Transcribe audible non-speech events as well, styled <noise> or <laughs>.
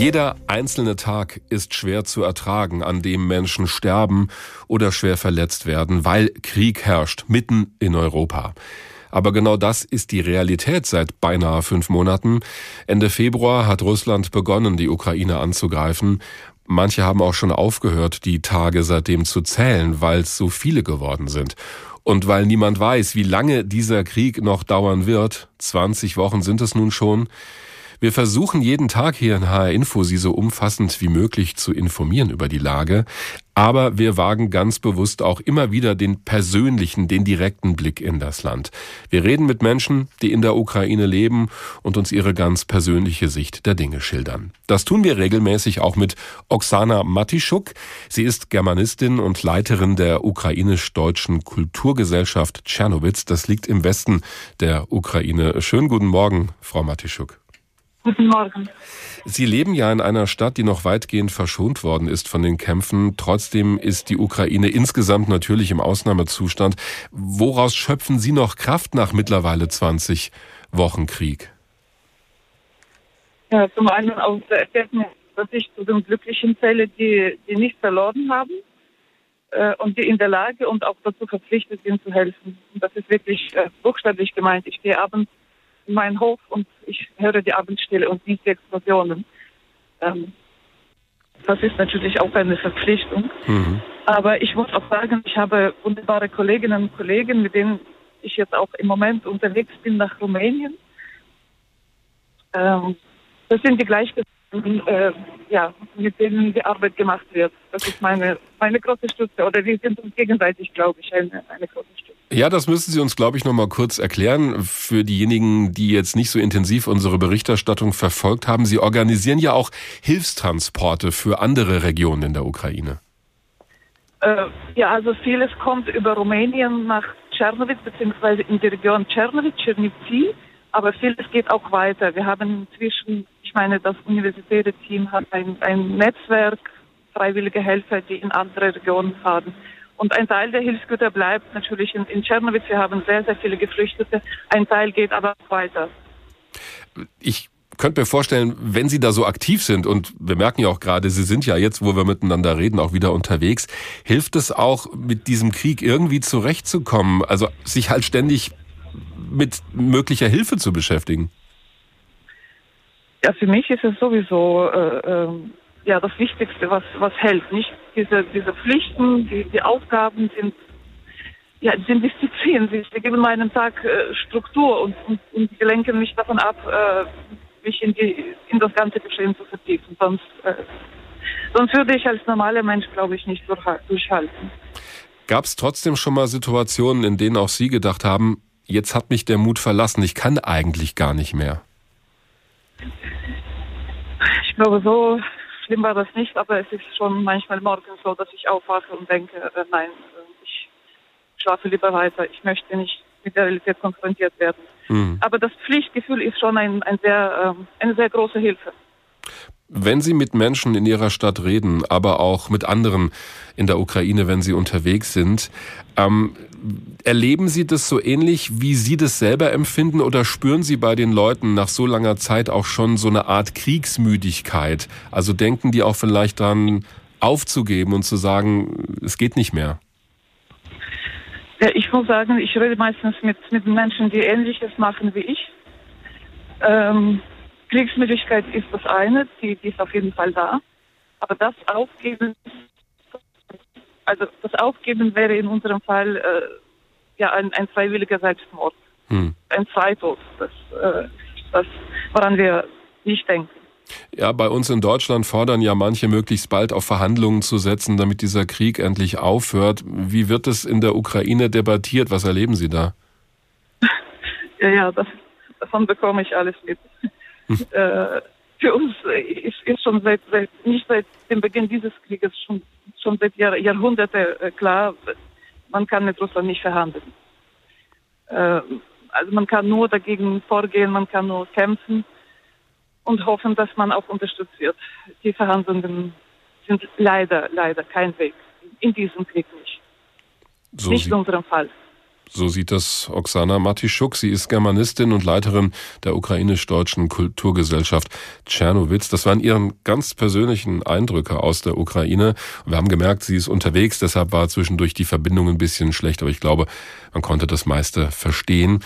Jeder einzelne Tag ist schwer zu ertragen, an dem Menschen sterben oder schwer verletzt werden, weil Krieg herrscht mitten in Europa. Aber genau das ist die Realität seit beinahe fünf Monaten. Ende Februar hat Russland begonnen, die Ukraine anzugreifen. Manche haben auch schon aufgehört, die Tage seitdem zu zählen, weil es so viele geworden sind. Und weil niemand weiß, wie lange dieser Krieg noch dauern wird, 20 Wochen sind es nun schon, wir versuchen jeden Tag hier in HR Info Sie so umfassend wie möglich zu informieren über die Lage. Aber wir wagen ganz bewusst auch immer wieder den persönlichen, den direkten Blick in das Land. Wir reden mit Menschen, die in der Ukraine leben und uns ihre ganz persönliche Sicht der Dinge schildern. Das tun wir regelmäßig auch mit Oksana Matischuk. Sie ist Germanistin und Leiterin der ukrainisch-deutschen Kulturgesellschaft Tschernowitz. Das liegt im Westen der Ukraine. Schönen guten Morgen, Frau Matischuk. Guten Morgen. Sie leben ja in einer Stadt, die noch weitgehend verschont worden ist von den Kämpfen. Trotzdem ist die Ukraine insgesamt natürlich im Ausnahmezustand. Woraus schöpfen Sie noch Kraft nach mittlerweile 20 Wochen Krieg? Ja, zum einen aus der Erkenntnis, dass ich zu den Glücklichen zähle, die, die nicht verloren haben äh, und die in der Lage und auch dazu verpflichtet sind zu helfen. Und das ist wirklich äh, buchstäblich gemeint. Ich gehe abends meinen Hof und ich höre die Abendstille und nicht die Explosionen. Ähm, das ist natürlich auch eine Verpflichtung. Mhm. Aber ich muss auch sagen, ich habe wunderbare Kolleginnen und Kollegen, mit denen ich jetzt auch im Moment unterwegs bin nach Rumänien. Ähm, das sind die Gleichgesinnten, äh, ja, mit denen die Arbeit gemacht wird. Das ist meine, meine große Stütze. Oder wir sind uns gegenseitig, glaube ich, eine, eine große Stütze. Ja, das müssen Sie uns, glaube ich, noch mal kurz erklären. Für diejenigen, die jetzt nicht so intensiv unsere Berichterstattung verfolgt haben. Sie organisieren ja auch Hilfstransporte für andere Regionen in der Ukraine. Äh, ja, also vieles kommt über Rumänien nach Tschernowitz, beziehungsweise in die Region Tschernowitz, Tschernivtsi. Aber vieles geht auch weiter. Wir haben inzwischen, ich meine, das universitäre Team hat ein, ein Netzwerk freiwillige Helfer, die in andere Regionen fahren. Und ein Teil der Hilfsgüter bleibt natürlich in, in Tschernowitz. Wir haben sehr, sehr viele Geflüchtete. Ein Teil geht aber weiter. Ich könnte mir vorstellen, wenn Sie da so aktiv sind und wir merken ja auch gerade, Sie sind ja jetzt, wo wir miteinander reden, auch wieder unterwegs, hilft es auch, mit diesem Krieg irgendwie zurechtzukommen? Also sich halt ständig mit möglicher Hilfe zu beschäftigen? Ja, für mich ist es sowieso äh, äh, ja das Wichtigste, was, was hält. Nicht diese, diese Pflichten, die, die Aufgaben sind, ja, sind Disziplin. Sie, sie geben meinem Tag äh, Struktur und, und, und sie lenken mich davon ab, äh, mich in, die, in das ganze Geschehen zu vertiefen. Sonst, äh, sonst würde ich als normaler Mensch, glaube ich, nicht durchhalten. Gab es trotzdem schon mal Situationen, in denen auch Sie gedacht haben, jetzt hat mich der Mut verlassen, ich kann eigentlich gar nicht mehr? Ich glaube, so schlimm war das nicht, aber es ist schon manchmal morgens so, dass ich aufwache und denke, äh, nein, äh, ich schlafe lieber weiter. Ich möchte nicht mit der Realität konfrontiert werden. Mhm. Aber das Pflichtgefühl ist schon ein, ein sehr, äh, eine sehr große Hilfe. Wenn Sie mit Menschen in Ihrer Stadt reden, aber auch mit anderen in der Ukraine, wenn Sie unterwegs sind, ähm, erleben Sie das so ähnlich, wie Sie das selber empfinden oder spüren Sie bei den Leuten nach so langer Zeit auch schon so eine Art Kriegsmüdigkeit? Also denken die auch vielleicht dran, aufzugeben und zu sagen, es geht nicht mehr? Ich muss sagen, ich rede meistens mit, mit Menschen, die Ähnliches machen wie ich. Ähm, Kriegsmüdigkeit ist das eine, die, die ist auf jeden Fall da. Aber das Aufgeben, also das Aufgeben wäre in unserem Fall äh, ja ein, ein freiwilliger Selbstmord, hm. ein Zweitod, das, äh, das, woran wir nicht denken. Ja, bei uns in Deutschland fordern ja manche möglichst bald auf Verhandlungen zu setzen, damit dieser Krieg endlich aufhört. Wie wird es in der Ukraine debattiert? Was erleben Sie da? <laughs> ja, ja, das, davon bekomme ich alles mit. Äh, für uns ist, ist schon seit, seit, nicht seit dem Beginn dieses Krieges, schon, schon seit Jahr, Jahrhunderten äh, klar, man kann mit Russland nicht verhandeln. Äh, also man kann nur dagegen vorgehen, man kann nur kämpfen und hoffen, dass man auch unterstützt wird. Die Verhandlungen sind leider, leider kein Weg. In diesem Krieg nicht. So nicht in unserem Fall. So sieht das Oksana Matischuk. Sie ist Germanistin und Leiterin der ukrainisch-deutschen Kulturgesellschaft Tschernowitz. Das waren Ihren ganz persönlichen Eindrücke aus der Ukraine. Wir haben gemerkt, sie ist unterwegs, deshalb war zwischendurch die Verbindung ein bisschen schlecht, aber ich glaube, man konnte das meiste verstehen.